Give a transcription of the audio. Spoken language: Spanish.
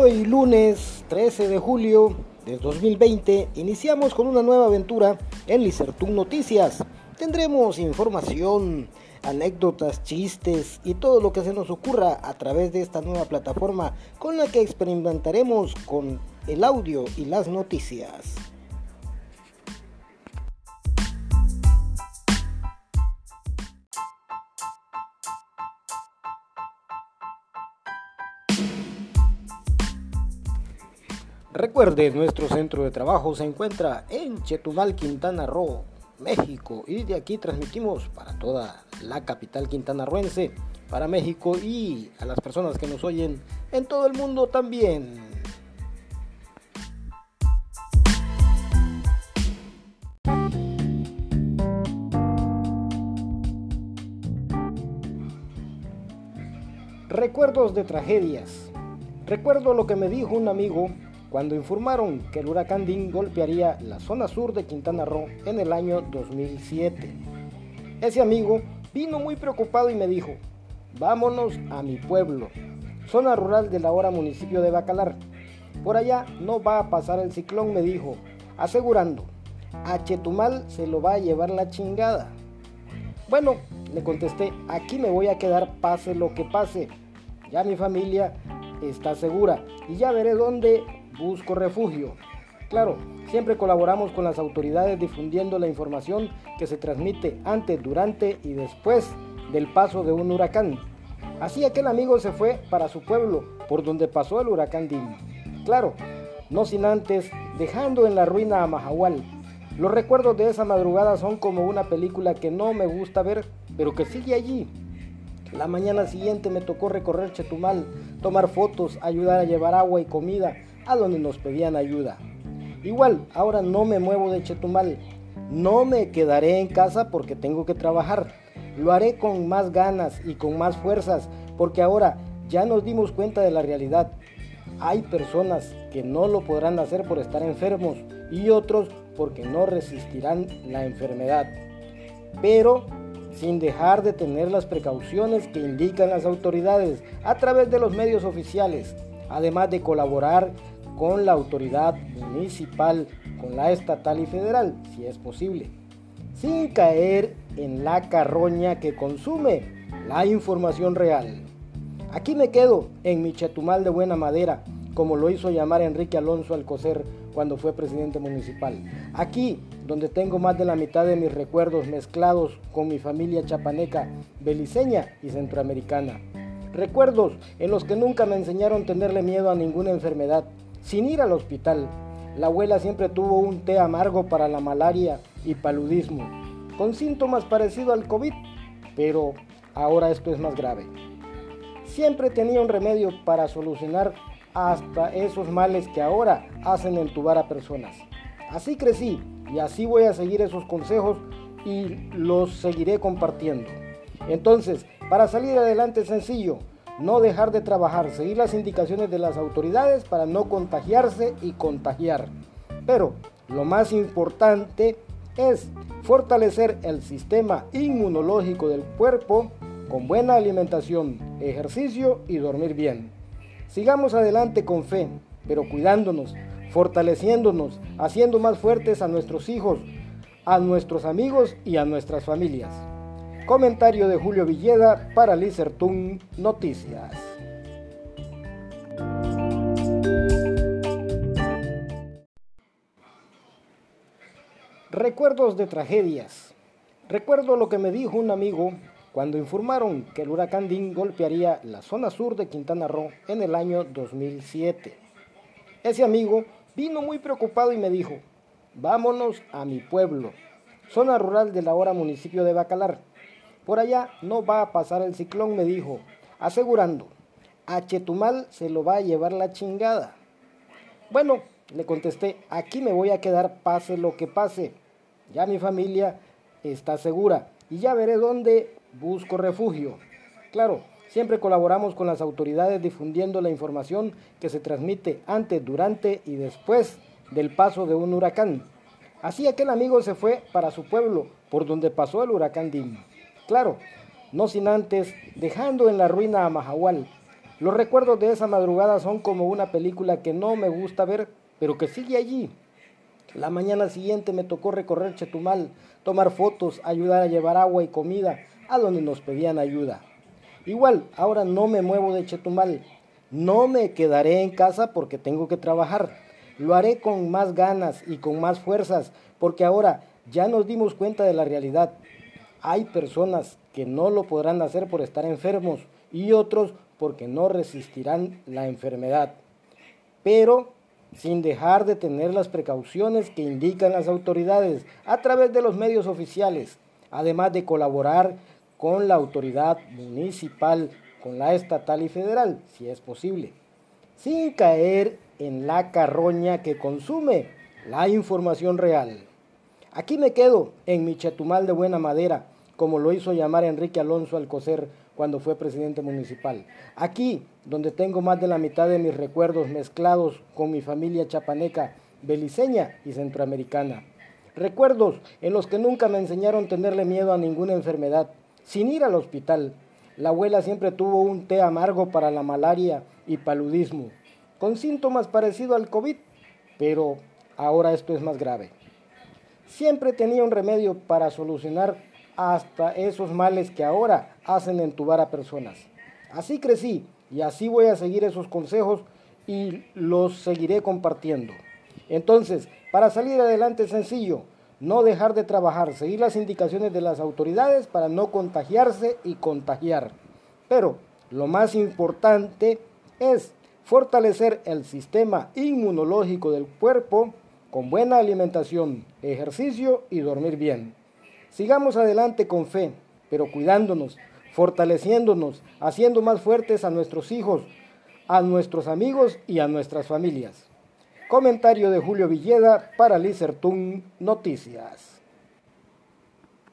Hoy lunes 13 de julio de 2020 iniciamos con una nueva aventura en Licertún Noticias. Tendremos información, anécdotas, chistes y todo lo que se nos ocurra a través de esta nueva plataforma con la que experimentaremos con el audio y las noticias. Recuerde, nuestro centro de trabajo se encuentra en Chetumal, Quintana Roo, México, y de aquí transmitimos para toda la capital quintanarroense, para México y a las personas que nos oyen en todo el mundo también. Recuerdos de tragedias. Recuerdo lo que me dijo un amigo cuando informaron que el huracán Dean golpearía la zona sur de Quintana Roo en el año 2007. Ese amigo vino muy preocupado y me dijo, vámonos a mi pueblo, zona rural del ahora municipio de Bacalar. Por allá no va a pasar el ciclón, me dijo, asegurando, a Chetumal se lo va a llevar la chingada. Bueno, le contesté, aquí me voy a quedar pase lo que pase. Ya mi familia está segura y ya veré dónde busco refugio. Claro, siempre colaboramos con las autoridades difundiendo la información que se transmite antes, durante y después del paso de un huracán. Así aquel amigo se fue para su pueblo, por donde pasó el huracán Dim. Claro, no sin antes dejando en la ruina a Mahahual. Los recuerdos de esa madrugada son como una película que no me gusta ver, pero que sigue allí. La mañana siguiente me tocó recorrer Chetumal, tomar fotos, ayudar a llevar agua y comida, a donde nos pedían ayuda. Igual, ahora no me muevo de Chetumal. No me quedaré en casa porque tengo que trabajar. Lo haré con más ganas y con más fuerzas porque ahora ya nos dimos cuenta de la realidad. Hay personas que no lo podrán hacer por estar enfermos y otros porque no resistirán la enfermedad. Pero sin dejar de tener las precauciones que indican las autoridades a través de los medios oficiales, además de colaborar con la autoridad municipal, con la estatal y federal, si es posible, sin caer en la carroña que consume la información real. Aquí me quedo en mi chetumal de buena madera, como lo hizo llamar Enrique Alonso Alcocer cuando fue presidente municipal. Aquí, donde tengo más de la mitad de mis recuerdos mezclados con mi familia chapaneca, beliceña y centroamericana. Recuerdos en los que nunca me enseñaron tenerle miedo a ninguna enfermedad, sin ir al hospital. La abuela siempre tuvo un té amargo para la malaria y paludismo, con síntomas parecidos al COVID, pero ahora esto es más grave. Siempre tenía un remedio para solucionar hasta esos males que ahora hacen entubar a personas. Así crecí y así voy a seguir esos consejos y los seguiré compartiendo. Entonces, para salir adelante sencillo, no dejar de trabajar, seguir las indicaciones de las autoridades para no contagiarse y contagiar. Pero lo más importante es fortalecer el sistema inmunológico del cuerpo con buena alimentación, ejercicio y dormir bien. Sigamos adelante con fe, pero cuidándonos, fortaleciéndonos, haciendo más fuertes a nuestros hijos, a nuestros amigos y a nuestras familias. Comentario de Julio Villeda para Licertún Noticias. Recuerdos de tragedias. Recuerdo lo que me dijo un amigo cuando informaron que el huracán Dean golpearía la zona sur de Quintana Roo en el año 2007. Ese amigo vino muy preocupado y me dijo, vámonos a mi pueblo, zona rural del ahora municipio de Bacalar. Por allá no va a pasar el ciclón, me dijo, asegurando, a Chetumal se lo va a llevar la chingada. Bueno, le contesté, aquí me voy a quedar pase lo que pase. Ya mi familia está segura y ya veré dónde busco refugio. Claro, siempre colaboramos con las autoridades difundiendo la información que se transmite antes, durante y después del paso de un huracán. Así aquel amigo se fue para su pueblo, por donde pasó el huracán Dim. Claro, no sin antes dejando en la ruina a Mahahual. Los recuerdos de esa madrugada son como una película que no me gusta ver, pero que sigue allí. La mañana siguiente me tocó recorrer Chetumal, tomar fotos, ayudar a llevar agua y comida a donde nos pedían ayuda. Igual, ahora no me muevo de Chetumal, no me quedaré en casa porque tengo que trabajar. Lo haré con más ganas y con más fuerzas, porque ahora ya nos dimos cuenta de la realidad. Hay personas que no lo podrán hacer por estar enfermos y otros porque no resistirán la enfermedad, pero sin dejar de tener las precauciones que indican las autoridades a través de los medios oficiales, además de colaborar con la autoridad municipal, con la estatal y federal, si es posible, sin caer en la carroña que consume la información real. Aquí me quedo en mi chetumal de buena madera, como lo hizo llamar Enrique Alonso Alcocer cuando fue presidente municipal. Aquí, donde tengo más de la mitad de mis recuerdos mezclados con mi familia chapaneca, beliceña y centroamericana. Recuerdos en los que nunca me enseñaron tenerle miedo a ninguna enfermedad, sin ir al hospital. La abuela siempre tuvo un té amargo para la malaria y paludismo, con síntomas parecidos al COVID, pero ahora esto es más grave. Siempre tenía un remedio para solucionar hasta esos males que ahora hacen entubar a personas. Así crecí y así voy a seguir esos consejos y los seguiré compartiendo. Entonces, para salir adelante es sencillo, no dejar de trabajar, seguir las indicaciones de las autoridades para no contagiarse y contagiar. Pero lo más importante es fortalecer el sistema inmunológico del cuerpo con buena alimentación, ejercicio y dormir bien. Sigamos adelante con fe, pero cuidándonos, fortaleciéndonos, haciendo más fuertes a nuestros hijos, a nuestros amigos y a nuestras familias. Comentario de Julio Villeda para Lizertun Noticias.